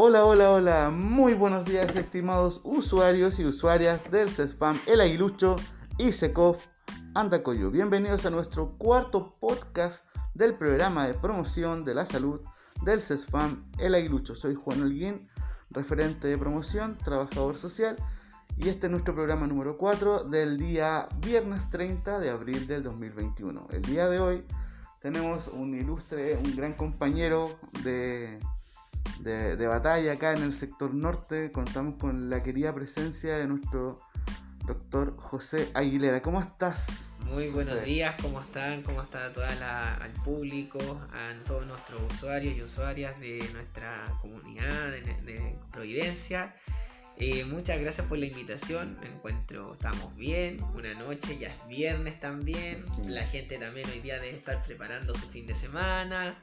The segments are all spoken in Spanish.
Hola, hola, hola, muy buenos días estimados usuarios y usuarias del CESPAM, El Aguilucho y SECOF Andacoyo. Bienvenidos a nuestro cuarto podcast del programa de promoción de la salud del CESFAM El Aguilucho. Soy Juan Holguín, referente de promoción, trabajador social, y este es nuestro programa número 4 del día viernes 30 de abril del 2021. El día de hoy tenemos un ilustre, un gran compañero de, de, batalla acá en el sector norte. Contamos con la querida presencia de nuestro doctor José Aguilera. ¿Cómo estás? Muy buenos días, ¿cómo están? ¿Cómo está todo el público, a todos nuestros usuarios y usuarias de nuestra comunidad de, Providencia? Eh, muchas gracias por la invitación, me encuentro, estamos bien, una noche, ya es viernes también, la gente también hoy día debe estar preparando su fin de semana,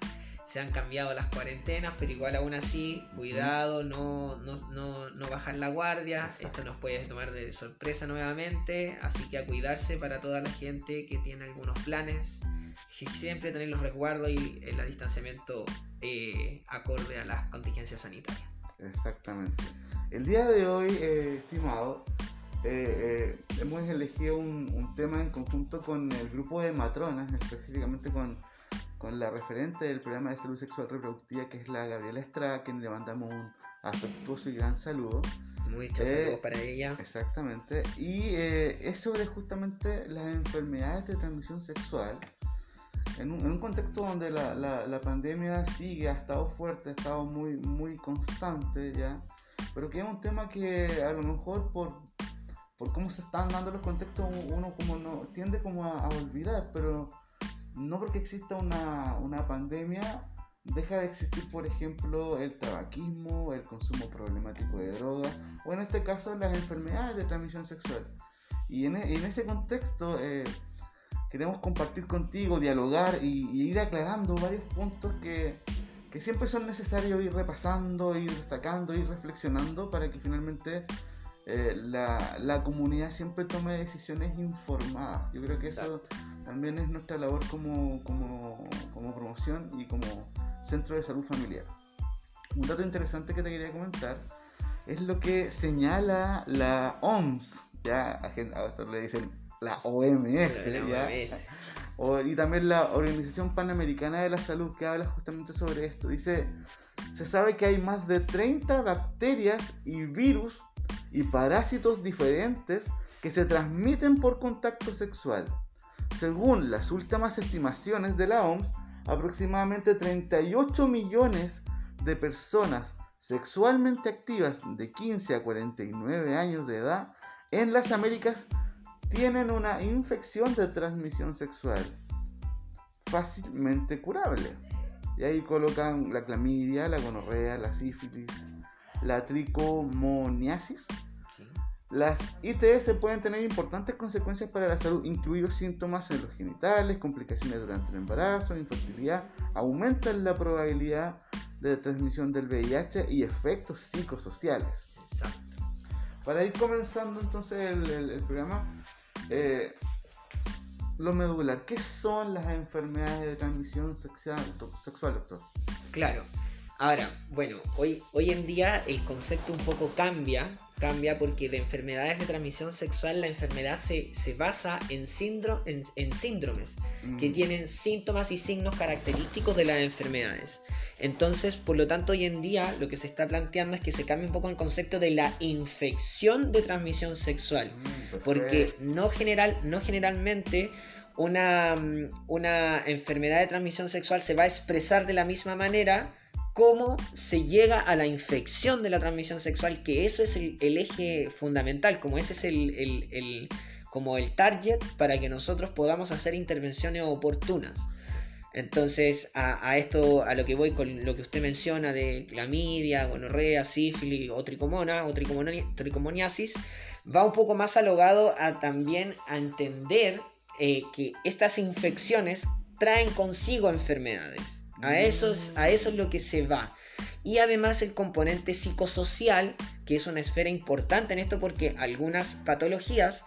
se han cambiado las cuarentenas, pero igual aún así, cuidado, no, no, no, no bajar la guardia, esto nos puede tomar de sorpresa nuevamente, así que a cuidarse para toda la gente que tiene algunos planes, siempre tener los resguardos y el distanciamiento eh, acorde a las contingencias sanitarias. Exactamente. El día de hoy, eh, estimado, eh, hemos elegido un, un tema en conjunto con el grupo de matronas, específicamente con con la referente del programa de salud sexual reproductiva, que es la Gabriela Estrada, a quien le mandamos un afectuoso y gran saludo. Muchos eh, saludos para ella. Exactamente. Y eh, es sobre justamente las enfermedades de transmisión sexual. En un, en un contexto donde la, la, la, pandemia sigue, ha estado fuerte, ha estado muy, muy constante ya, pero que es un tema que a lo mejor por, por cómo se están dando los contextos uno como no tiende como a, a olvidar, pero no porque exista una, una pandemia, deja de existir, por ejemplo, el tabaquismo, el consumo problemático de drogas, o en este caso las enfermedades de transmisión sexual. Y en, e, en ese contexto eh, queremos compartir contigo, dialogar y, ir aclarando varios puntos que, que, siempre son necesarios ir repasando, ir destacando, ir reflexionando para que finalmente eh, la, la, comunidad siempre tome decisiones informadas. Yo creo que eso también es nuestra labor como, como, como, promoción y como centro de salud familiar. Un dato interesante que te quería comentar es lo que señala la OMS, ya a esto le dicen la OMS, y también la Organización Panamericana de la Salud que habla justamente sobre esto. Dice, se sabe que hay más de 30 bacterias y virus y parásitos diferentes que se transmiten por contacto sexual. Según las últimas estimaciones de la OMS, aproximadamente 38 millones de personas sexualmente activas de 15 a 49 años de edad en las Américas tienen una infección de transmisión sexual fácilmente curable. Y ahí colocan la clamidia, la gonorrea, la sífilis, la tricomoniasis. Las ITS pueden tener importantes consecuencias para la salud, incluidos síntomas en los genitales, complicaciones durante el embarazo, infertilidad, aumentan la probabilidad de transmisión del VIH y efectos psicosociales. Exacto. Para ir comenzando entonces el, programa, eh, lo medular, ¿qué son las enfermedades de transmisión sexual, sexual doctor? Claro, Ahora, bueno, hoy, hoy en día el concepto un poco cambia, cambia porque de enfermedades de transmisión sexual la enfermedad se, basa en, en, síndromes que mm. tienen síntomas y signos característicos de las enfermedades. Entonces, por lo tanto, hoy en día lo que se está planteando es que se cambie un poco el concepto de la infección de transmisión sexual, mm, porque no, general, no generalmente una, una enfermedad de transmisión sexual se va a expresar de la misma manera cómo se llega a la infección de la transmisión sexual, que eso es el, eje fundamental, como ese es el, como el target para que nosotros podamos hacer intervenciones oportunas. Entonces, a, esto, a lo que voy con lo que usted menciona de clamidia, gonorrea, sífilis o tricomona o tricomoniasis, va un poco más alogado a también a entender eh, que estas infecciones traen consigo enfermedades. A eso, a eso es lo que se va. Y además el componente psicosocial, que es una esfera importante en esto porque algunas patologías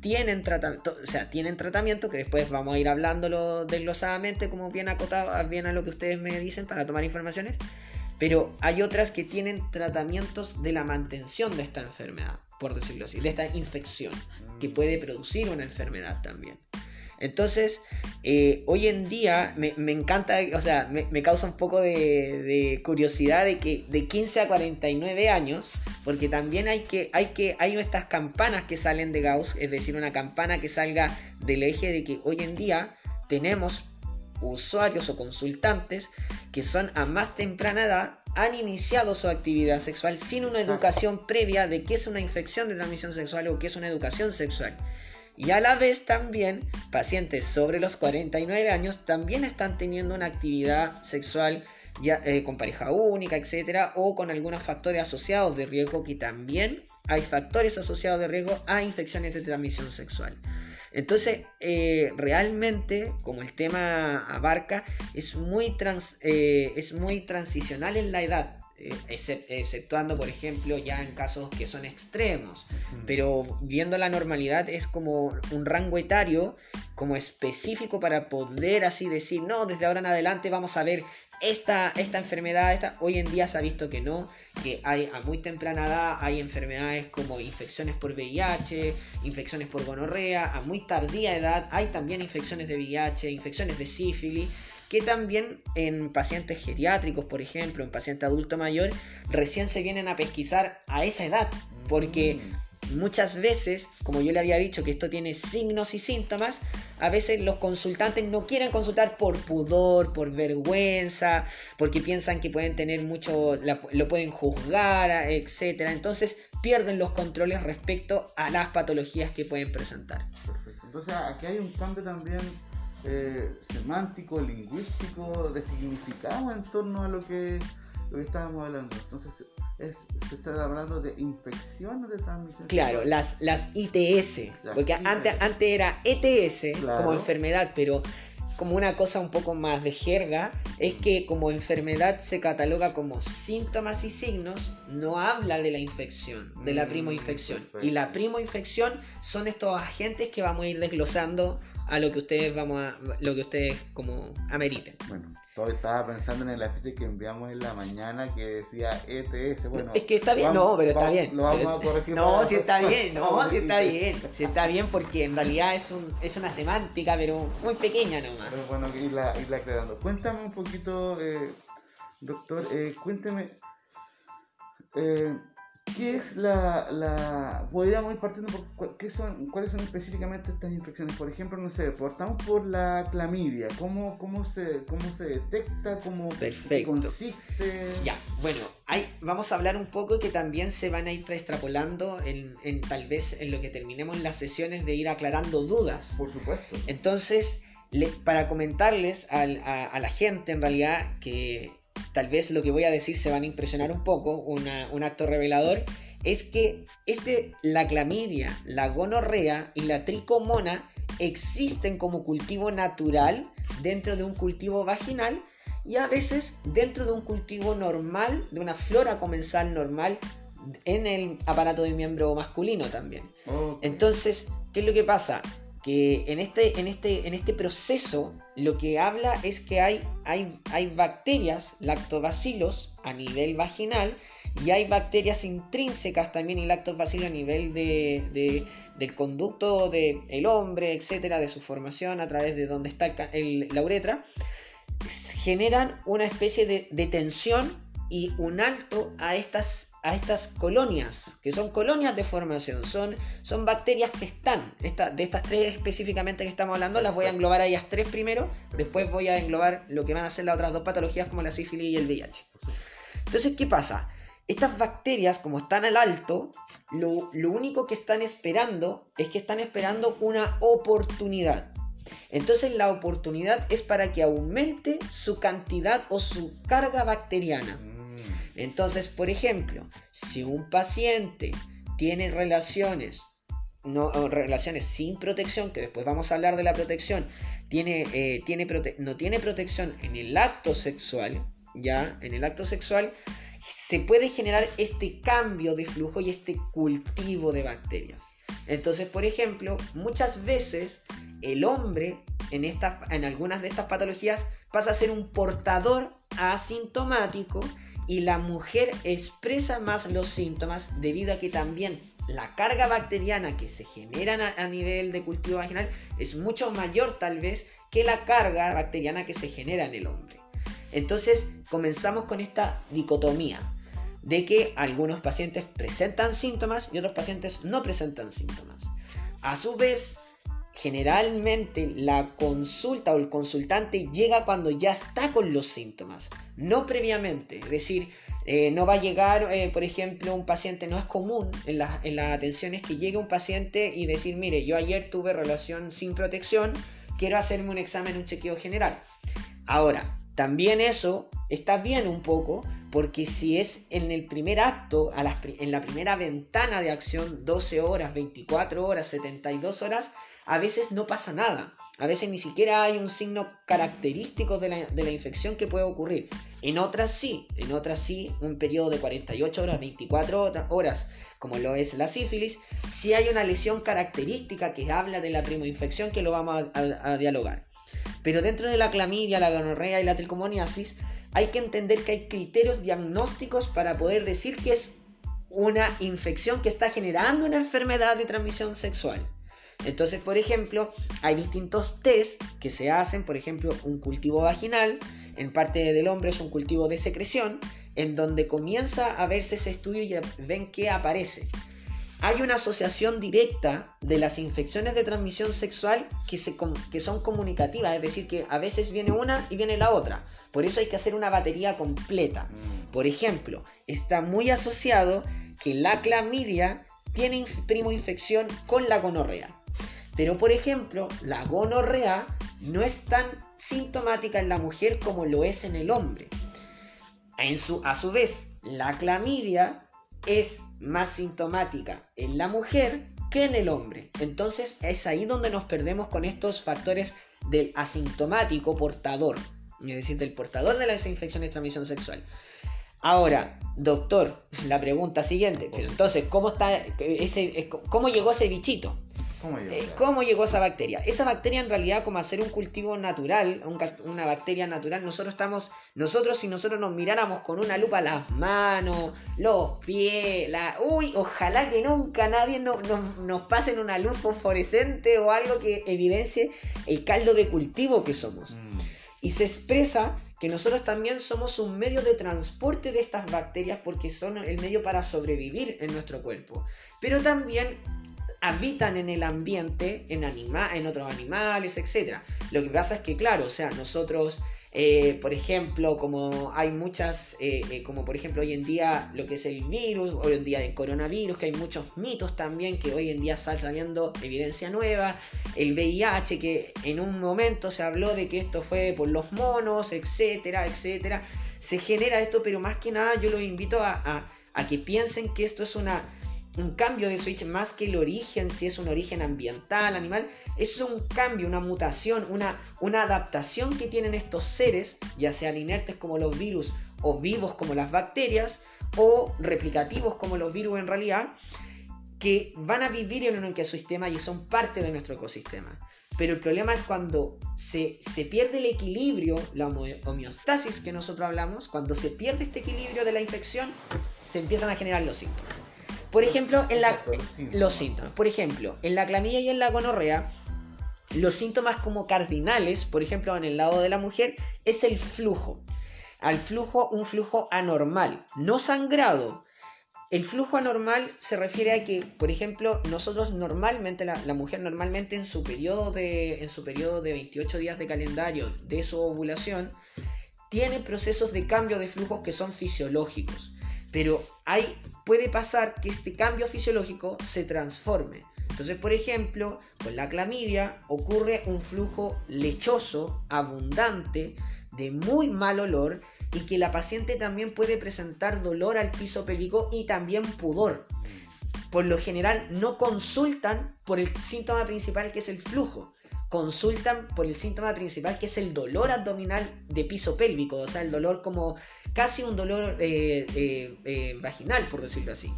tienen tratamiento, o sea, tienen tratamiento, que después vamos a ir hablándolo desglosadamente, como bien acotado, bien a lo que ustedes me dicen para tomar informaciones. pero hay otras que tienen tratamientos de la mantención de esta enfermedad, por decirlo así, de esta infección, que puede producir una enfermedad también. Entonces, eh, hoy en día me, me encanta, o sea, me, me causa un poco de, de curiosidad de que de 15 a 49 años, porque también hay que, hay que, hay estas campanas que salen de Gauss, es decir, una campana que salga del eje de que hoy en día tenemos usuarios o consultantes que son a más temprana edad han iniciado su actividad sexual sin una educación previa de qué es una infección de transmisión sexual o qué es una educación sexual. Y a la vez también pacientes sobre los 49 años también están teniendo una actividad sexual ya, eh, con pareja única, etcétera, o con algunos factores asociados de riesgo que también hay factores asociados de riesgo a infecciones de transmisión sexual. Entonces, eh, realmente, como el tema abarca, es muy, eh, es muy transicional en la edad, exceptuando, por ejemplo, ya en casos que son extremos. Pero viendo la normalidad es como un rango etario como específico para poder así decir, no, desde ahora en adelante vamos a ver esta, esta enfermedad, esta... hoy en día se ha visto que no, que hay a muy temprana edad hay enfermedades como infecciones por VIH, infecciones por gonorrea, a muy tardía edad hay también infecciones de VIH, infecciones de sífilis, que también en pacientes geriátricos, por ejemplo, en paciente adulto mayor, recién se vienen a pesquisar a esa edad, porque Mm. muchas veces, como yo le había dicho que esto tiene signos y síntomas, a veces los consultantes no quieren consultar por pudor, por vergüenza, porque piensan que pueden tener mucho, la- lo pueden juzgar, etcétera. Entonces pierden los controles respecto a las patologías que pueden presentar. Perfecto. Entonces aquí hay un cambio también eh, semántico, lingüístico, de significado en torno a lo que, lo que estábamos hablando. Entonces es- se está hablando de infecciones de transmisión. Claro, sexual. las, las ITS, Las porque ITS. antes, antes era ETS Claro. como enfermedad, pero como una cosa un poco más de jerga, es que como enfermedad se cataloga como síntomas y signos, no habla de la infección, de la Mm, primoinfección. perfecto. Y la primoinfección son estos agentes que vamos a ir desglosando a lo que ustedes vamos a, lo que ustedes como ameriten. Bueno, todo estaba pensando en el afiche que enviamos en la mañana que decía ETS. Bueno, es que está bien, vamos- no, pero está bien. Lo vamos Pero- a corregir. No, si está bien, no, si está bien, si está bien porque en realidad es, un, es una semántica, pero muy pequeña nomás. Pero bueno, irla, irla aclarando. Cuéntame un poquito, eh, doctor, eh, cuénteme, eh, ¿qué es la, la... Podríamos ir partiendo por qué son, cuáles son específicamente estas infecciones. Por ejemplo, no sé, partamos por la clamidia. ¿Cómo, cómo, se, cómo se detecta? ¿Cómo Perfecto. consiste? Ya, bueno, hay, vamos a hablar un poco que también se van a ir extrapolando en, en tal vez en lo que terminemos las sesiones de ir aclarando dudas. Por supuesto. Entonces, le- para comentarles al- a, a la gente en realidad que tal vez lo que voy a decir se van a impresionar un poco, una- un acto revelador, es que este, la clamidia, la gonorrea y la tricomona existen como cultivo natural dentro de un cultivo vaginal y a veces dentro de un cultivo normal, de una flora comensal normal en el aparato del miembro masculino también. Entonces, ¿qué es lo que pasa? Que en este, en este, en este proceso lo que habla es que hay, hay, hay bacterias, lactobacilos, a nivel vaginal y hay bacterias intrínsecas también y lactobacilos a nivel de, de- del conducto del el hombre, etcétera, de su formación a través de donde está el la uretra, generan una especie de, de tensión y un alto a estas, a estas colonias, que son colonias de formación, son, son bacterias que están, esta- de estas tres específicamente que estamos hablando, las voy a englobar a ellas tres primero, después voy a englobar lo que van a ser las otras dos patologías como la sífilis y el VIH. Entonces, ¿qué pasa? Estas bacterias, como están al alto, lo, lo único que están esperando es que están esperando una oportunidad. Entonces la oportunidad es para que aumente su cantidad o su carga bacteriana. Entonces, por ejemplo, si un paciente tiene relaciones, no, relaciones sin protección, que después vamos a hablar de la protección, tiene, eh, tiene prote- no tiene protección en el acto sexual, ya, en el acto sexual, se puede generar este cambio de flujo y este cultivo de bacterias. Entonces, por ejemplo, muchas veces el hombre en, en algunas de estas patologías pasa a ser un portador asintomático y la mujer expresa más los síntomas debido a que también la carga bacteriana que se genera a nivel de cultivo vaginal es mucho mayor tal vez que la carga bacteriana que se genera en el hombre. Entonces comenzamos con esta dicotomía de que algunos pacientes presentan síntomas y otros pacientes no presentan síntomas. A su vez, generalmente la consulta o el consultante llega cuando ya está con los síntomas, no previamente. Es decir, eh, no va a llegar, eh, por ejemplo, un paciente, no es común en, en las atenciones que llegue un paciente y decir, mire, yo ayer tuve relación sin protección, quiero hacerme un examen, un chequeo general. Ahora, también eso está bien un poco, porque si es en el primer acto, en la primera ventana de acción, 12 horas, 24 horas, 72 horas, a veces no pasa nada. A veces ni siquiera hay un signo característico de la, infección que puede ocurrir. En otras sí, en otras sí, un periodo de 48 horas, 24 horas, como lo es la sífilis, sí hay una lesión característica que habla de la primoinfección que lo vamos a dialogar. Pero dentro de la clamidia, la gonorrea y la tricomoniasis, hay que entender que hay criterios diagnósticos para poder decir que es una infección que está generando una enfermedad de transmisión sexual. Entonces, por ejemplo, hay distintos test que se hacen, por ejemplo, un cultivo vaginal, en parte del hombre es un cultivo de secreción, en donde comienza a verse ese estudio y ven que aparece hay una asociación directa de las infecciones de transmisión sexual que, son comunicativas, es decir, que a veces viene una y viene la otra. Por eso hay que hacer una batería completa. Por ejemplo, está muy asociado que la clamidia tiene primo infección con la gonorrea. Pero por ejemplo, la gonorrea no es tan sintomática en la mujer como lo es en el hombre. En su, a su vez, la clamidia es más sintomática en la mujer que en el hombre. Entonces es ahí donde nos perdemos con estos factores del asintomático portador, es decir, del portador de las infecciones de transmisión sexual. Ahora, doctor, la pregunta siguiente, pero entonces, ¿cómo, está ese, ¿cómo llegó ese bichito? Eh, ¿Cómo llegó? esa bacteria? Esa bacteria en realidad, como hacer un cultivo natural, una bacteria natural, nosotros estamos, nosotros si nosotros nos miráramos con una lupa las manos, los pies, la... Uy, ojalá que nunca nadie nos pase en una luz fosforescente o algo que evidencie el caldo de cultivo que somos. Mm. Y se expresa que nosotros también somos un medio de transporte de estas bacterias porque son el medio para sobrevivir en nuestro cuerpo. Pero también habitan en el ambiente, en, anima en otros animales, etc. Lo que pasa es que, claro, o sea, nosotros, eh, por ejemplo, como hay muchas, eh, eh, como por ejemplo hoy en día lo que es el virus, hoy en día el coronavirus, que hay muchos mitos también, que hoy en día está saliendo evidencia nueva, el VIH, que en un momento se habló de que esto fue por los monos, etcétera, etcétera. Se genera esto, pero más que nada yo los invito a que piensen que esto es una un cambio de switch más que el origen, si es un origen ambiental, animal, es un cambio, una mutación, una, una adaptación que tienen estos seres, ya sean inertes como los virus o vivos como las bacterias, o replicativos como los virus en realidad, que van a vivir en un ecosistema y son parte de nuestro ecosistema. Pero el problema es cuando se, se, pierde el equilibrio, la homeostasis que nosotros hablamos, cuando se pierde este equilibrio de la infección, se empiezan a generar los síntomas. Por ejemplo, en la, los síntomas. Por ejemplo, en la clamidia y en la gonorrea, los síntomas como cardinales, por ejemplo, en el lado de la mujer, es el flujo. Al flujo, un flujo anormal, no sangrado. El flujo anormal se refiere a que, por ejemplo, nosotros normalmente, la, la, mujer normalmente en su, periodo de, en su periodo de 28 días de calendario de su ovulación, tiene procesos de cambio de flujos que son fisiológicos. Pero hay, puede pasar que este cambio fisiológico se transforme. Entonces, por ejemplo, con la clamidia ocurre un flujo lechoso, abundante, de muy mal olor y que la paciente también puede presentar dolor al piso pélvico y también pudor. Por lo general no consultan por el síntoma principal que es el flujo, consultan por el síntoma principal que es el dolor abdominal de piso pélvico, o sea, el dolor como casi un dolor eh, eh, eh, vaginal, por decirlo así.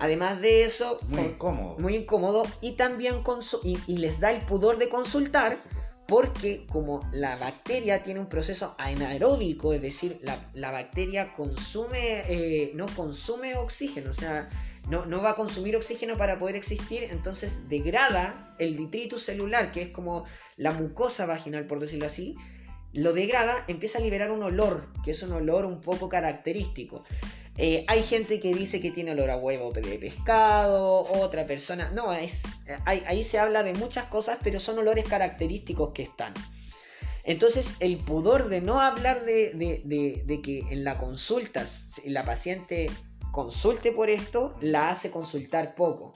Además de eso, muy incómodo. Muy incómodo y también y, les da el pudor de consultar porque como la bacteria tiene un proceso anaeróbico, es decir, la, bacteria consume, no consume oxígeno, o sea, no, no, va a consumir oxígeno para poder existir, entonces degrada el detritus celular, que es como la mucosa vaginal, por decirlo así, lo degrada, empieza a liberar un olor, que es un olor un poco característico. Eh, hay gente que dice que tiene olor a huevo de pescado, otra persona. No, es, ahí, se habla de muchas cosas, pero son olores característicos que están. Entonces, el pudor de no hablar de, de, que en la consulta la paciente consulte por esto, la hace consultar poco.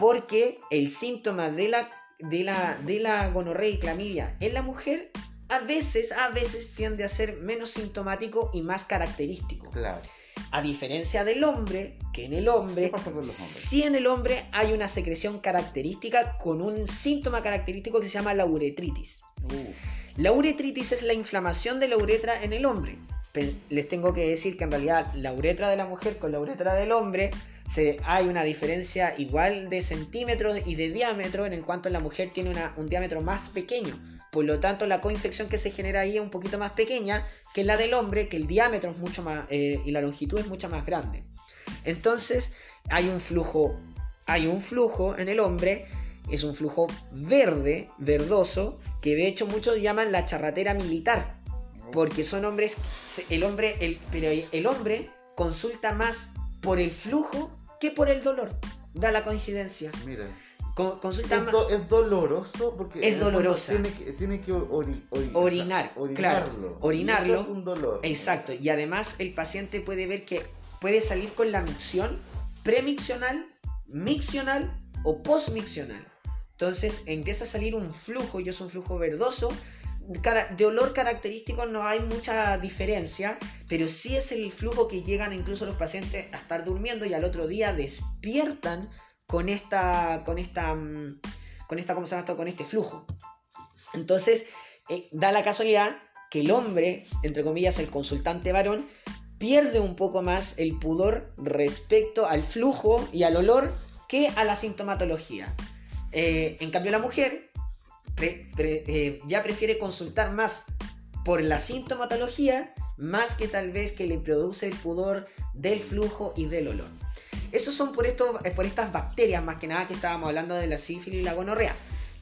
Porque el síntoma de la, de la, de la gonorrea y clamidia en la mujer a veces, a veces tiende a ser menos sintomático y más característico. Claro. A diferencia del hombre, que en el hombre, sí en el hombre hay una secreción característica con un síntoma característico que se llama la uretritis. Uh. La uretritis es la inflamación de la uretra en el hombre. Les tengo que decir que en realidad la uretra de la mujer con la uretra del hombre se, hay una diferencia igual de centímetros y de diámetro en cuanto la mujer tiene un diámetro más pequeño. Por lo tanto, la coinfección que se genera ahí es un poquito más pequeña que la del hombre, que el diámetro es mucho más eh, y la longitud es mucho más grande. Entonces, hay un flujo, hay un flujo en el hombre, es un flujo verde, verdoso, que de hecho muchos llaman la charratera militar, porque son hombres, el hombre, el, pero el hombre consulta más por el flujo que por el dolor. Da la coincidencia. Mira consulta es, doloroso porque es dolorosa. Tiene que, orinar, claro, orinarlo. Es un dolor. Exacto. Y además el paciente puede ver que puede salir con la micción premiccional, miccional o postmiccional. Entonces empieza a salir un flujo y es un flujo verdoso. De olor característico no hay mucha diferencia, pero sí es el flujo que llegan incluso los pacientes a estar durmiendo y al otro día despiertan con esta, con esta, mm, con esta, ¿cómo se llama esto? Con este flujo. Entonces, eh, da la casualidad que el hombre, entre comillas, el consultante varón, pierde un poco más el pudor respecto al flujo y al olor que a la sintomatología. Eh, en cambio, la mujer eh, ya prefiere consultar más por la sintomatología más que tal vez que le produce el pudor del flujo y del olor. Esos son por, esto, eh, por estas bacterias, más que nada que estábamos hablando de la sífilis y la gonorrea.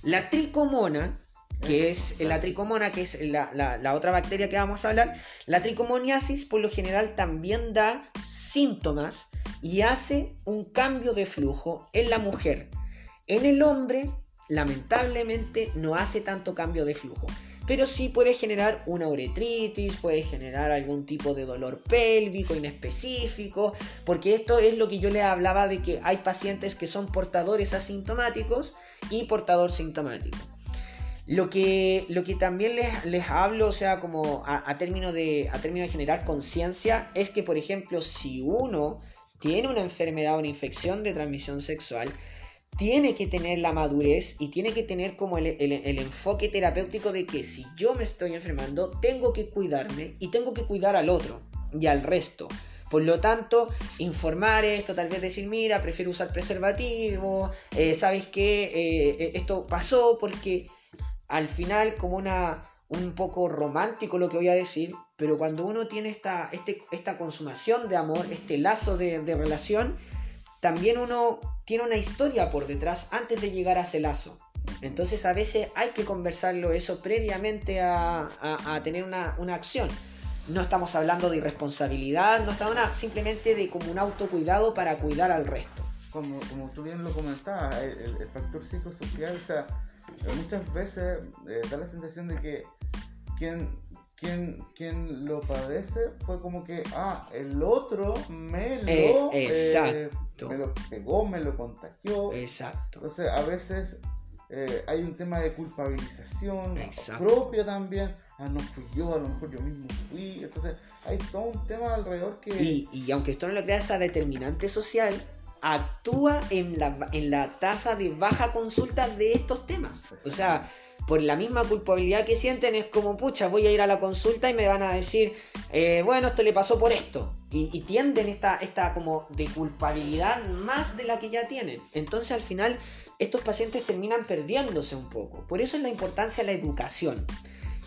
La tricomona, que es la tricomona, que es la, otra bacteria que vamos a hablar, la tricomoniasis por lo general también da síntomas y hace un cambio de flujo en la mujer. En el hombre, lamentablemente, no hace tanto cambio de flujo pero sí puede generar una uretritis, puede generar algún tipo de dolor pélvico inespecífico, porque esto es lo que yo le hablaba de que hay pacientes que son portadores asintomáticos y portador sintomático. Lo que, lo que también les, les hablo, o sea, como a, término, de, a término de generar conciencia, es que, por ejemplo, si uno tiene una enfermedad o una infección de transmisión sexual, tiene que tener la madurez y tiene que tener como el, enfoque terapéutico de que si yo me estoy enfermando, tengo que cuidarme y tengo que cuidar al otro y al resto. Por lo tanto, informar esto, tal vez decir, mira, prefiero usar preservativo, eh, ¿sabes qué? Eh, eh, esto pasó porque al final, como una, un poco romántico lo que voy a decir, pero cuando uno tiene esta, este, esta consumación de amor, este lazo de relación, también uno tiene una historia por detrás antes de llegar a ese lazo. Entonces a veces hay que conversarlo eso previamente a, tener una, acción. No estamos hablando de irresponsabilidad, no estamos hablando simplemente de como un autocuidado para cuidar al resto. Como, como tú bien lo comentabas, el, factor psicosocial, o sea, muchas veces eh, da la sensación de que quien quien, quien lo padece fue como que, ah, el otro me lo, eh, exacto. me lo pegó, me lo contagió. Exacto. Entonces, a veces eh, hay un tema de culpabilización propio también. Ah, no fui yo, a lo mejor yo mismo fui. Entonces, hay todo un tema alrededor que. Y, y aunque esto no lo crea, esa determinante social actúa en la, en la tasa de baja consulta de estos temas. O sea por la misma culpabilidad que sienten, es como, pucha, voy a ir a la consulta y me van a decir, eh, bueno, esto le pasó por esto. Y, tienden esta, esta como de culpabilidad más de la que ya tienen. Entonces al final estos pacientes terminan perdiéndose un poco. Por eso es la importancia de la educación.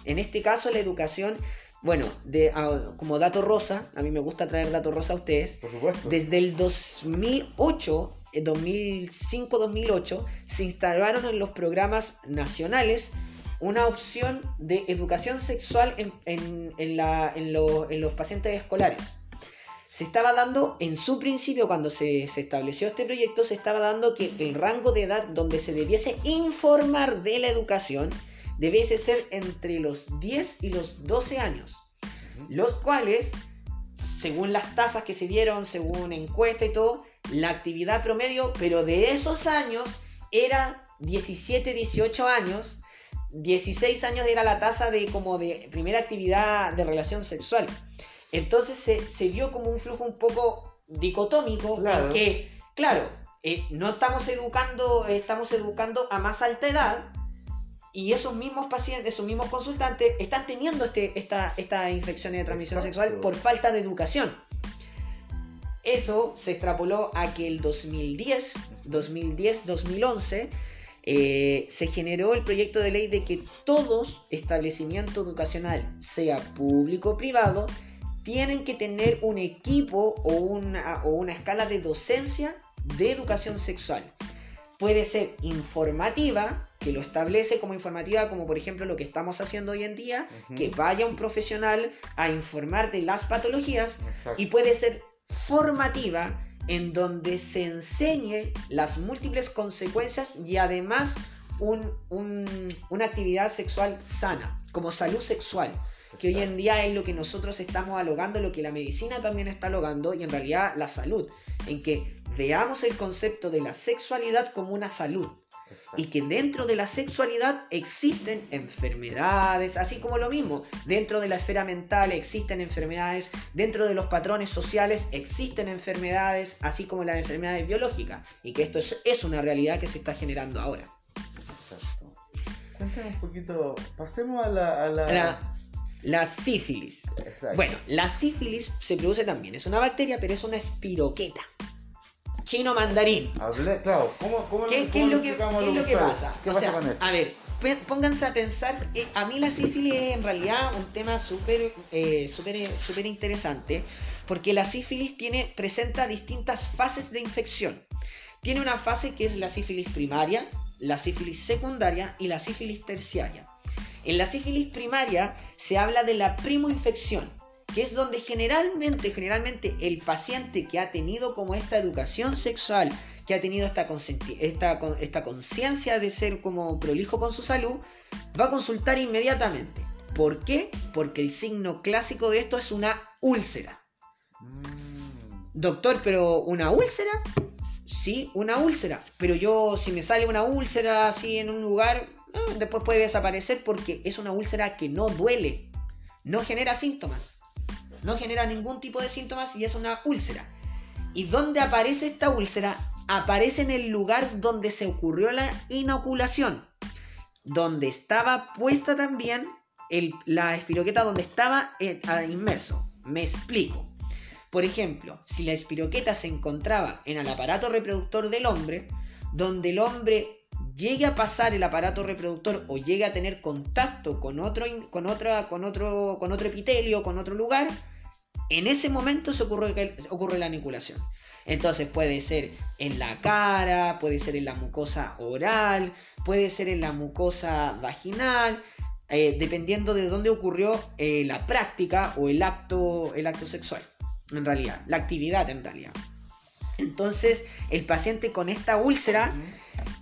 En este caso, la educación, bueno, de, ah, como dato rosa, a mí me gusta traer dato rosa a ustedes. Por supuesto. Desde el 2008, 2005-2008, eh, se instalaron en los programas nacionales una opción de educación sexual en, los pacientes escolares. Se estaba dando, en su principio, cuando se, estableció este proyecto, se estaba dando que el rango de edad donde se debiese informar de la educación debiese ser entre los 10 y los 12 años, los cuales, según las tasas que se dieron, según encuesta y todo, la actividad promedio, pero de esos años, era 17, 18 años 16 años era la tasa de como de primera actividad de relación sexual. Entonces se, se vio como un flujo un poco dicotómico en que, claro, eh, no estamos educando, estamos educando a más alta edad y esos mismos pacientes, esos mismos consultantes están teniendo este, esta, esta infección de transmisión sexual por falta de educación. Eso se extrapoló a que el 2010, 2010, 2011 eh, se generó el proyecto de ley de que todos establecimiento educacional, sea público o privado, tienen que tener un equipo o una, o una escala de docencia de educación sexual. Puede ser informativa, que lo establece como informativa, como por ejemplo lo que estamos haciendo hoy en día, que vaya un profesional a informar de las patologías, y puede ser formativa, en donde se enseñe las múltiples consecuencias y además una actividad sexual sana, como salud sexual, que hoy en día es lo que nosotros estamos alogando, lo que la medicina también está alogando y en realidad la salud, en que veamos el concepto de la sexualidad como una salud y que dentro de la sexualidad existen enfermedades, así como lo mismo, dentro de la esfera mental existen enfermedades, dentro de los patrones sociales existen enfermedades, así como las enfermedades biológicas, y que esto es, una realidad que se está generando ahora. Exacto. Cuéntame un poquito, pasemos a la... la... la... sífilis. Bueno, la sífilis se produce también. Es una bacteria, pero es una espiroqueta chino mandarín. claro, ¿cómo, ¿Qué, es lo que, pasa? o sea, A ver, pónganse a pensar, eh, a mí la sífilis es en realidad un tema súper eh, súper interesante, porque la sífilis tiene, presenta distintas fases de infección. Tiene una fase que es la sífilis primaria, la sífilis secundaria y la sífilis terciaria. En la sífilis primaria se habla de la primoinfección, que es donde generalmente, generalmente el paciente que ha tenido como esta educación sexual, que ha tenido esta, esta, esta conciencia de ser como prolijo con su salud, va a consultar inmediatamente. ¿Por qué? Porque el signo clásico de esto es una úlcera. Mm. Doctor, pero ¿una úlcera? Sí, una úlcera. Pero yo, si me sale una úlcera así en un lugar, después puede desaparecer porque es una úlcera que no duele, no genera síntomas no genera ningún tipo de síntomas y es una úlcera. ¿Y dónde aparece esta úlcera? Aparece en el lugar donde se ocurrió la inoculación, donde estaba puesta también la espiroqueta donde estaba eh, inmerso. Me explico. Por ejemplo, si la espiroqueta se encontraba en el aparato reproductor del hombre, donde el hombre llegue a pasar el aparato reproductor o llegue a tener contacto con otro, con otra, con otro, con otro epitelio, con otro lugar, en ese momento se ocurre, ocurre la aniculación. Entonces puede ser en la cara, puede ser en la mucosa oral, puede ser en la mucosa vaginal, eh, dependiendo de dónde ocurrió eh, la práctica o el acto, el acto sexual, en realidad, la actividad en realidad. Entonces el paciente con esta úlcera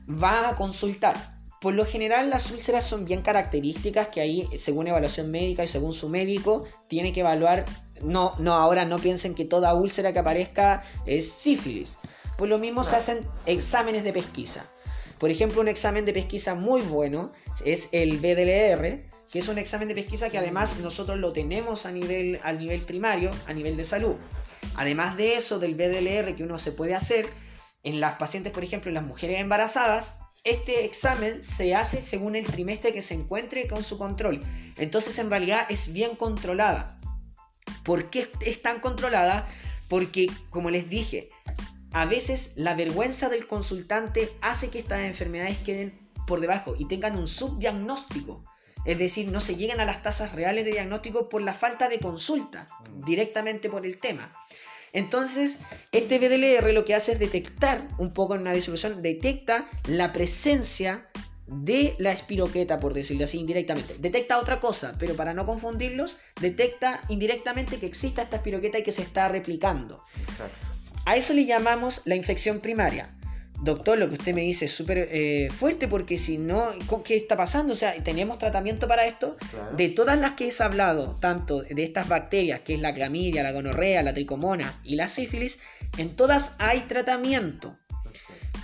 va a consultar. Por lo general las úlceras son bien características que ahí, según evaluación médica y según su médico, tiene que evaluar no, no, ahora no piensen que toda úlcera que aparezca es sífilis. Pues lo mismo se hacen exámenes de pesquisa. Por ejemplo, un examen de pesquisa muy bueno es el BDLR, que es un examen de pesquisa que además nosotros lo tenemos a nivel, a nivel primario, a nivel de salud. Además de eso, del BDLR que uno se puede hacer en las pacientes, por ejemplo, en las mujeres embarazadas, este examen se hace según el trimestre que se encuentre con su control. Entonces, en realidad es bien controlada. ¿Por qué es tan controlada? Porque, como les dije, a veces la vergüenza del consultante hace que estas enfermedades queden por debajo y tengan un subdiagnóstico. Es decir, no se llegan a las tasas reales de diagnóstico por la falta de consulta, Mm. directamente por el tema. Entonces, este BDLR lo que hace es detectar un poco en una distribución, detecta la presencia de la espiroqueta, por decirlo así, indirectamente. Detecta otra cosa, pero para no confundirlos, detecta indirectamente que exista esta espiroqueta y que se está replicando. Exacto. A eso le llamamos la infección primaria. Doctor, lo que usted me dice es súper eh, fuerte porque si no, ¿co- ¿qué está pasando? O sea, ¿tenemos tratamiento para esto? Claro. De todas las que he hablado, tanto de estas bacterias, que es la clamidia, la gonorrea, la tricomona y la sífilis, en todas hay tratamiento.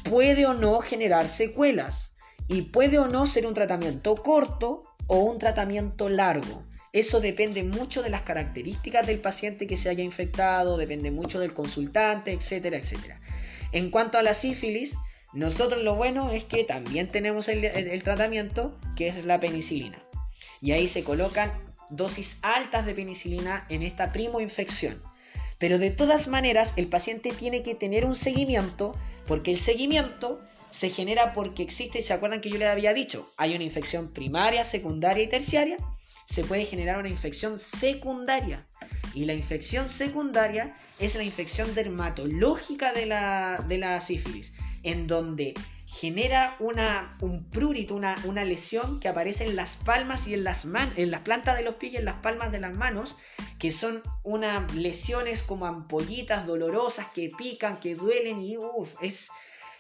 Puede o no generar secuelas y puede o no ser un tratamiento corto o un tratamiento largo. Eso depende mucho de las características del paciente que se haya infectado, depende mucho del consultante, etcétera, etcétera. En cuanto a la sífilis, nosotros lo bueno es que también tenemos el, tratamiento que es la penicilina. Y ahí se colocan dosis altas de penicilina en esta primoinfección. Pero de todas maneras, el paciente tiene que tener un seguimiento, porque el seguimiento se genera porque existe, ¿se acuerdan que yo les había dicho? Hay una infección primaria, secundaria y terciaria. Se puede generar una infección secundaria. Y la infección secundaria es la infección dermatológica de la, de la sífilis, en donde genera una, un prurito, una, una lesión que aparece en las palmas y en las, man- en las plantas de los pies y en las palmas de las manos, que son unas lesiones como ampollitas dolorosas que pican, que duelen y uff, es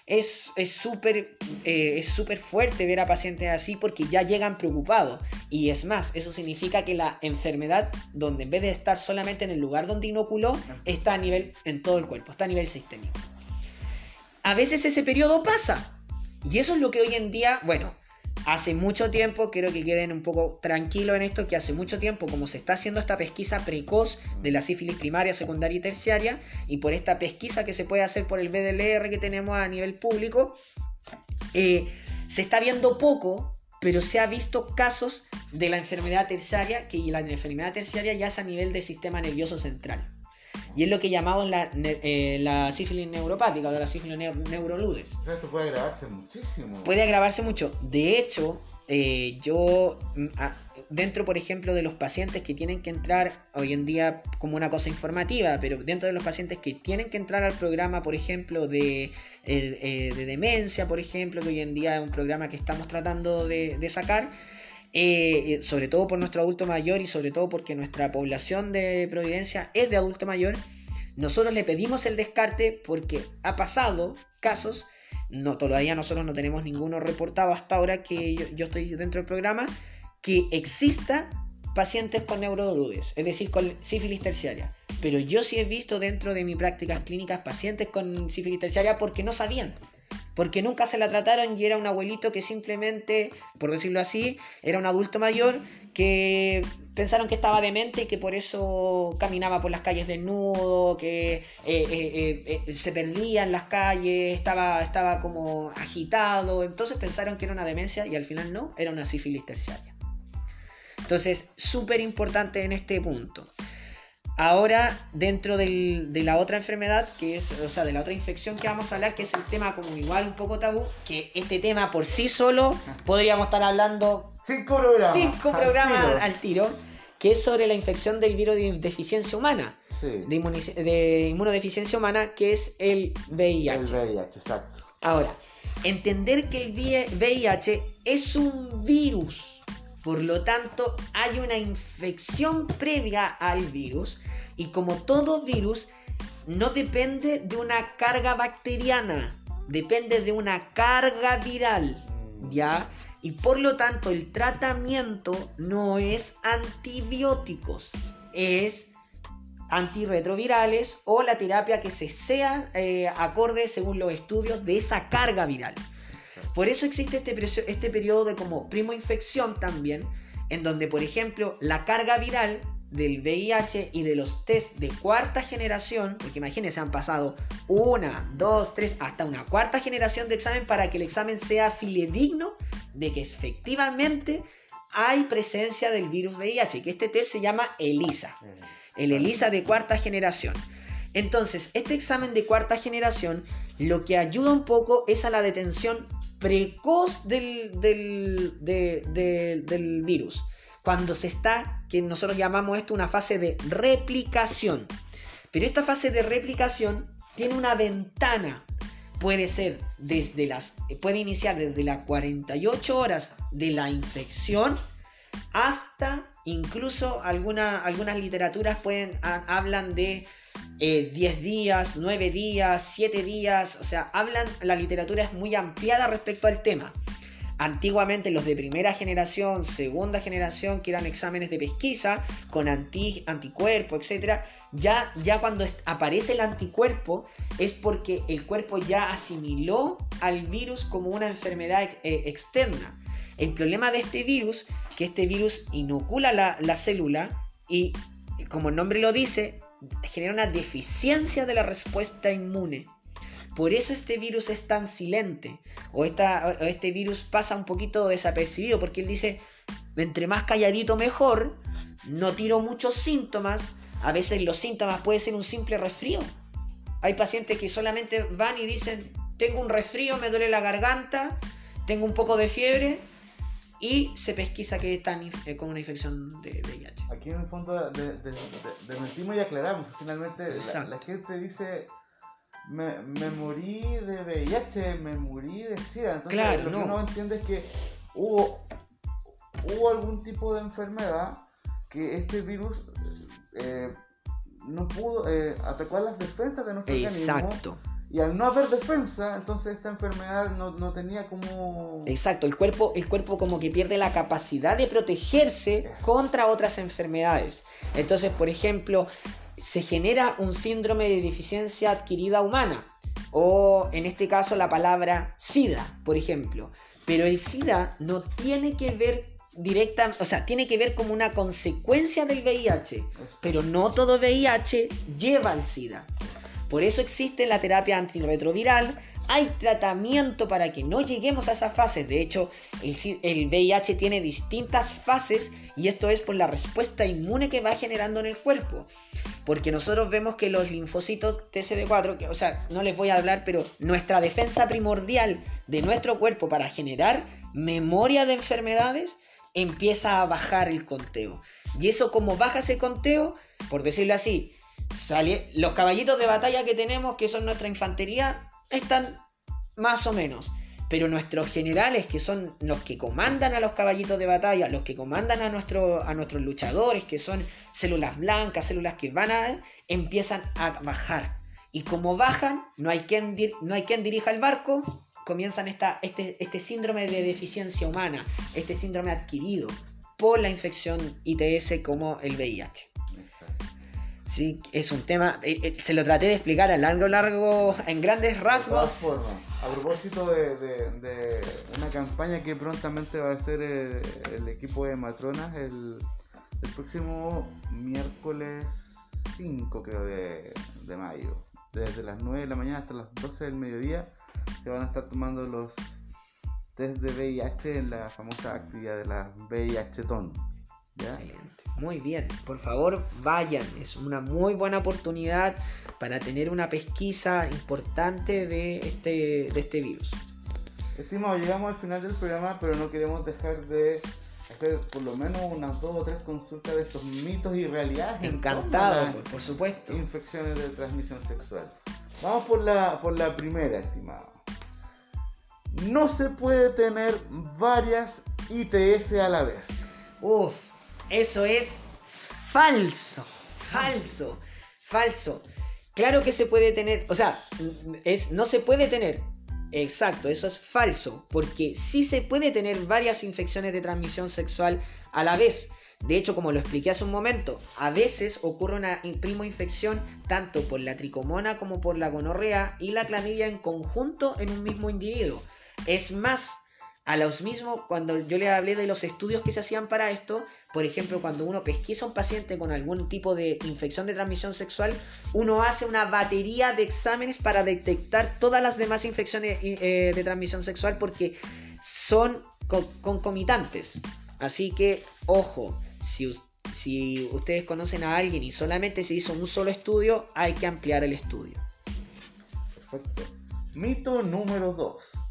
es es súper eh, es fuerte ver a pacientes así porque ya llegan preocupados. Y es más eso significa que la enfermedad donde en vez de estar solamente en el lugar donde inoculó está a nivel en todo el cuerpo está a nivel sistémico. A veces ese periodo pasa. Y eso es lo que hoy en día bueno hace mucho tiempo quiero que queden un poco tranquilos en esto que hace mucho tiempo como se está haciendo esta pesquisa precoz de la sífilis primaria secundaria y terciaria y por esta pesquisa que se puede hacer por el BDLR que tenemos a nivel público, eh, se está viendo poco, pero se ha visto casos de la enfermedad terciaria, que la enfermedad terciaria ya es a nivel del sistema nervioso central. Y es lo que llamamos la, eh, la sífilis neuropática o la sífilis neu- neuroludes O sea, esto puede agravarse muchísimo. puede agravarse mucho. De hecho, eh, yo, mm, a- dentro, por ejemplo, de los pacientes que tienen que entrar hoy en día como una cosa informativa, pero dentro de los pacientes que tienen que entrar al programa, por ejemplo, de, eh, eh, de demencia, por ejemplo, que hoy en día es un programa que estamos tratando de, de sacar. Eh, sobre todo por nuestro adulto mayor y sobre todo porque nuestra población de Providencia es de adulto mayor, nosotros le pedimos el descarte porque ha pasado casos no, todavía nosotros no tenemos ninguno reportado hasta ahora que yo, estoy dentro del programa, que exista pacientes con neurodoludes, es decir, con sífilis terciaria. Pero yo sí he visto dentro de mis prácticas clínicas pacientes con sífilis terciaria porque no sabían. Porque nunca se la trataron y era un abuelito que simplemente, por decirlo así, era un adulto mayor que pensaron que estaba demente y que por eso caminaba por las calles desnudo, que eh, eh, eh, se perdía en las calles, estaba, estaba como agitado. Entonces pensaron que era una demencia y al final no, era una sífilis terciaria. Entonces, súper importante en este punto. Ahora, dentro del- de la otra enfermedad, que es, o sea, de la otra infección que vamos a hablar, que es el tema como igual un poco tabú, que este tema por sí solo podríamos estar hablando Cinco programas. cinco al programas tiro. al tiro, que es sobre la infección del virus de deficiencia humana, Sí. de, inmunodeficiencia humana, que es el VIH. El VIH, exacto. Ahora, entender que el VI- VIH es un virus, por lo tanto hay una infección previa al virus y como todo virus no depende de una carga bacteriana, depende de una carga viral. ¿ya? Y por lo tanto el tratamiento no es antibióticos, es antirretrovirales o la terapia que se sea eh, acorde según los estudios de esa carga viral. Por eso existe este, este periodo de como primo infección también, en donde por ejemplo la carga viral del VIH y de los test de cuarta generación, porque imagínense, han pasado una, dos, tres, hasta una cuarta generación de examen para que el examen sea fidedigno de que efectivamente hay presencia del virus VIH, que este test se llama ELISA el ELISA de cuarta generación. Entonces, este examen de cuarta generación lo que ayuda un poco es a la detención precoz del, del, del virus. Cuando se está, que nosotros llamamos esto una fase de replicación. Pero esta fase de replicación tiene una ventana. Puede ser desde las. Puede iniciar desde las 48 horas de la infección hasta incluso algunas literaturas pueden, hablan de 10 eh, días, 9 días, 7 días, o sea, hablan, la literatura es muy ampliada respecto al tema. Antiguamente los de primera generación, segunda generación, que eran exámenes de pesquisa con anti, anticuerpo, etc., ya, ya cuando aparece el anticuerpo es porque el cuerpo ya asimiló al virus como una enfermedad eh, externa. El problema de este virus, que este virus inocula la, la célula y, como el nombre lo dice, genera una deficiencia de la respuesta inmune. Por eso este virus es tan silente. O, este virus pasa un poquito desapercibido. Porque él dice, entre más calladito mejor. No tiro muchos síntomas. A veces los síntomas pueden ser un simple resfrío. Hay pacientes que solamente van y dicen, tengo un resfrío, me duele la garganta, tengo un poco de fiebre y se pesquisa que están eh, con una infección de VIH. Aquí en el fondo desmentimos y aclaramos. Finalmente la, gente dice me, me, morí de VIH, me morí de SIDA. Entonces, claro, lo que uno entiende es que hubo, hubo algún tipo de enfermedad que este virus eh, no pudo eh, atacar las defensas de nuestro Exacto. Y al no haber defensa, entonces esta enfermedad no, no, tenía como... Exacto, el cuerpo, el cuerpo como que pierde la capacidad de protegerse contra otras enfermedades. Entonces, por ejemplo, se genera un síndrome de deficiencia adquirida humana, o en este caso la palabra SIDA, por ejemplo. Pero el SIDA no tiene que ver directa, o sea, tiene que ver como una consecuencia del VIH, pero no todo VIH lleva al SIDA. Por eso existe la terapia antirretroviral, hay tratamiento para que no lleguemos a esa fase. De hecho, el, VIH tiene distintas fases y esto es por la respuesta inmune que va generando en el cuerpo. Porque nosotros vemos que los linfocitos TCD4, que, o sea, no les voy a hablar, pero nuestra defensa primordial de nuestro cuerpo para generar memoria de enfermedades empieza a bajar el conteo. Y eso como baja ese conteo, por decirlo así, sale, los caballitos de batalla que tenemos, que son nuestra infantería, están más o menos. Pero nuestros generales, que son los que comandan a los caballitos de batalla, los que comandan a, nuestro, a nuestros luchadores, que son células blancas, células que van a... empiezan a bajar. Y como bajan, no hay quien, dirija el barco, comienzan este, este síndrome de deficiencia humana, este síndrome adquirido por la infección ITS como el VIH. Sí, es un tema, eh, eh, se lo traté de explicar a largo, largo, en grandes rasgos. a propósito de, una campaña que prontamente va a hacer el, equipo de matronas el, próximo miércoles 5 creo de, de, mayo, desde las 9 de la mañana hasta las 12 del mediodía, se van a estar tomando los test de VIH en la famosa actividad de la VIH-TON. Excelente. Muy bien, por favor vayan, es una muy buena oportunidad para tener una pesquisa importante de este, de este virus. Estimado, llegamos al final del programa, pero no queremos dejar de hacer por lo menos unas dos o tres consultas de estos mitos y realidades. Encantado, por, supuesto. Infecciones de transmisión sexual. Vamos por la, por la primera, estimado. No se puede tener varias ITS a la vez. Uf, eso es falso. Falso. Falso. Claro que se puede tener, o sea, es, no se puede tener. Exacto, eso es falso, porque sí se puede tener varias infecciones de transmisión sexual a la vez. De hecho, como lo expliqué hace un momento, a veces ocurre una primo infección tanto por la tricomona como por la gonorrea y la clamidia en conjunto en un mismo individuo. Es más, a los mismos, cuando yo le hablé de los estudios que se hacían para esto, por ejemplo, cuando uno pesquisa a un paciente con algún tipo de infección de transmisión sexual, uno hace una batería de exámenes para detectar todas las demás infecciones eh, de transmisión sexual porque son concomitantes. Así que, ojo, si, si ustedes conocen a alguien y solamente se hizo un solo estudio, hay que ampliar el estudio. Perfecto. Mito número 2.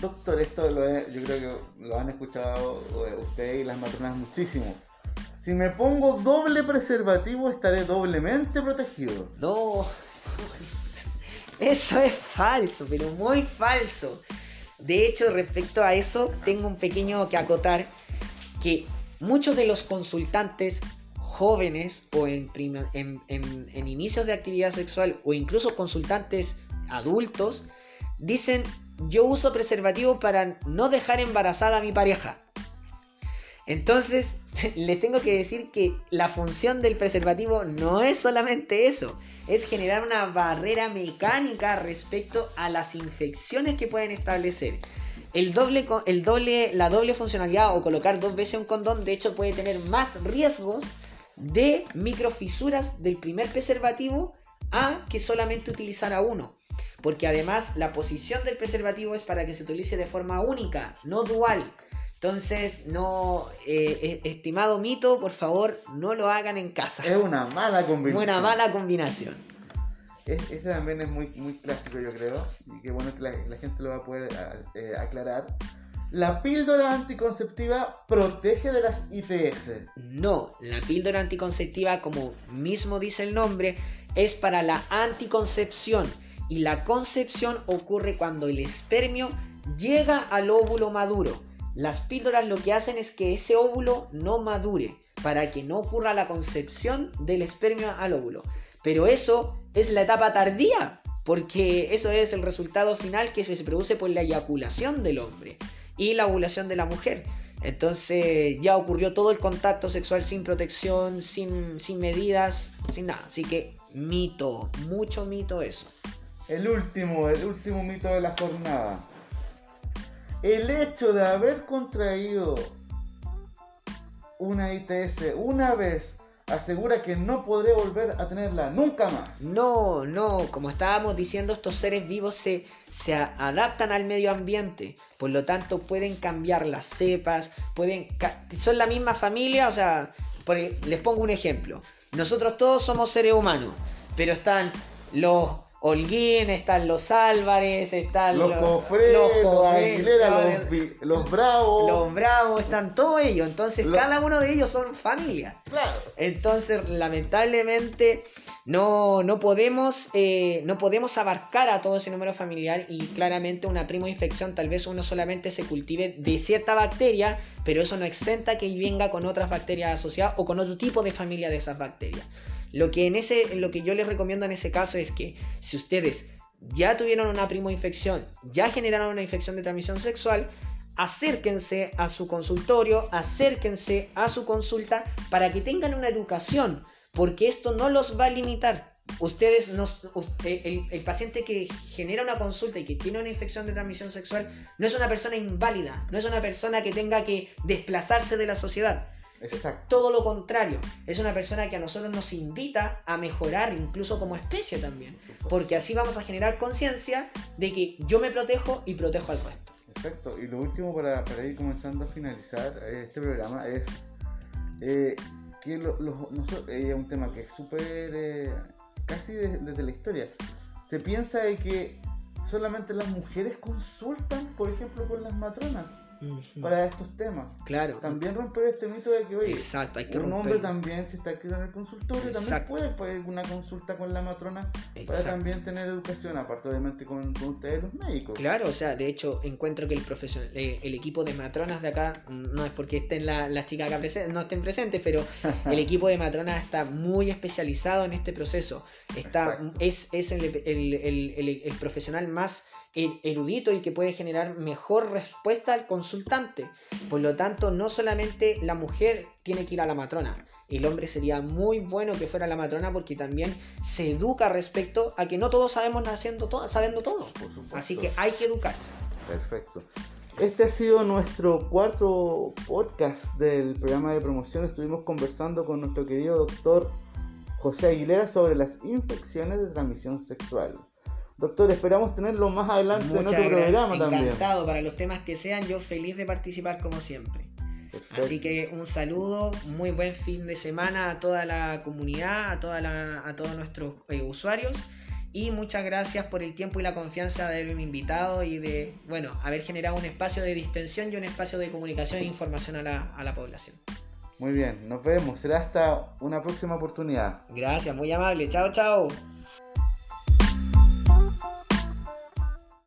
Doctor, esto lo he- yo creo que lo han escuchado eh, ustedes y las matronas muchísimo. Si me pongo doble preservativo estaré doblemente protegido. No, eso es falso, pero muy falso. De hecho, respecto a eso, tengo un pequeño que acotar que muchos de los consultantes jóvenes o en, prima- en inicios de actividad sexual o incluso consultantes adultos dicen yo uso preservativo para no dejar embarazada a mi pareja. Entonces, les tengo que decir que la función del preservativo no es solamente eso, es generar una barrera mecánica respecto a las infecciones que pueden establecer. El doble, la doble funcionalidad o colocar dos veces un condón, de hecho, puede tener más riesgos de microfisuras del primer preservativo a que solamente utilizar a uno. Porque además la posición del preservativo es para que se utilice de forma única, no dual. Entonces, no, eh, eh, estimado mito, por favor, no lo hagan en casa. Es una mala combinación. Una mala combinación. Es- ese también es muy, muy clásico, yo creo. Y qué bueno que la, la gente lo va a poder eh, aclarar. La píldora anticonceptiva protege de las ITS. No, la píldora anticonceptiva, como mismo dice el nombre, es para la anticoncepción. Y la concepción ocurre cuando el espermio llega al óvulo maduro. Las píldoras lo que hacen es que ese óvulo no madure, para que no ocurra la concepción del espermio al óvulo. Pero eso es la etapa tardía, porque eso es el resultado final que se produce por la eyaculación del hombre y la ovulación de la mujer. Entonces ya ocurrió todo el contacto sexual sin protección, sin, sin medidas, sin nada. Así que mito, mucho mito eso. El último, el último mito de la jornada. El hecho de haber contraído una ITS una vez asegura que no podré volver a tenerla nunca más. No, no, como estábamos diciendo, estos seres vivos se, se adaptan al medio ambiente, por lo tanto pueden cambiar las cepas, pueden son la misma familia, o sea, e- les pongo un ejemplo. Nosotros todos somos seres humanos, pero están los Holguín, están los Álvarez, están Los los, Aguilera, los- los, Vi- los Bravos. los Bravos, están todos ellos, entonces cada uno de ellos son familia. Claro. Entonces, lamentablemente, no, no, podemos, eh, no podemos abarcar a todo ese número familiar y claramente una primo infección tal vez uno solamente se cultive de cierta bacteria, pero eso no exenta que venga con otras bacterias asociadas o con otro tipo de familia de esas bacterias. Lo que, en ese, lo que yo les recomiendo en ese caso es que si ustedes ya tuvieron una primo infección, ya generaron una infección de transmisión sexual, acérquense a su consultorio, acérquense a su consulta para que tengan una educación, porque esto no los va a limitar. Ustedes, el, el paciente que genera una consulta y que tiene una infección de transmisión sexual no es una persona inválida, no es una persona que tenga que desplazarse de la sociedad. Exacto. Todo lo contrario, es una persona que a nosotros nos invita a mejorar incluso como especie también, porque así vamos a generar conciencia de que yo me protejo y protejo al resto. Exacto. Y lo último para, para ir comenzando a finalizar eh, este programa es eh, que lo- los- noso- eh, es un tema que es súper eh, casi de- desde la historia. Se piensa de que solamente las mujeres consultan, por ejemplo, con las matronas para estos temas. Claro. También romper este mito de que, oye, Exacto, hay que un hombre también, si está aquí en el consultorio, también Exacto. puede pedir una consulta con la matrona para también tener educación, aparte obviamente con, con ustedes los médicos. Claro, o sea, de hecho encuentro que el profesion- eh, el equipo de matronas de acá, mm, no es porque estén la- las chicas acá presen- no estén presentes, pero el equipo de matronas está muy especializado en este proceso. Está, Exacto. es es el, el- el- profesional más erudito y que puede generar mejor respuesta al consultante. Por lo tanto, no solamente la mujer tiene que ir a la matrona, el hombre sería muy bueno que fuera la matrona porque también se educa respecto a que no todos sabemos haciendo todo, sabiendo todo. Así que hay que educarse. Perfecto. Este ha sido nuestro cuarto podcast del programa de promoción. Estuvimos conversando con nuestro querido doctor José Aguilera sobre las infecciones de transmisión sexual. Doctor, esperamos tenerlo más adelante en Muchas otro gracias. programa también. Encantado para los temas que sean, yo feliz de participar como siempre. Así que un saludo, muy buen fin de semana a toda la comunidad, a, toda la, a todos nuestros eh, usuarios. Y muchas gracias por el tiempo y la confianza de haberme invitado y de, bueno, haber generado un espacio de distensión y un espacio de comunicación e información a la, a la población. Muy bien, nos vemos. Será hasta una próxima oportunidad. Gracias, muy amable. Chao, chao.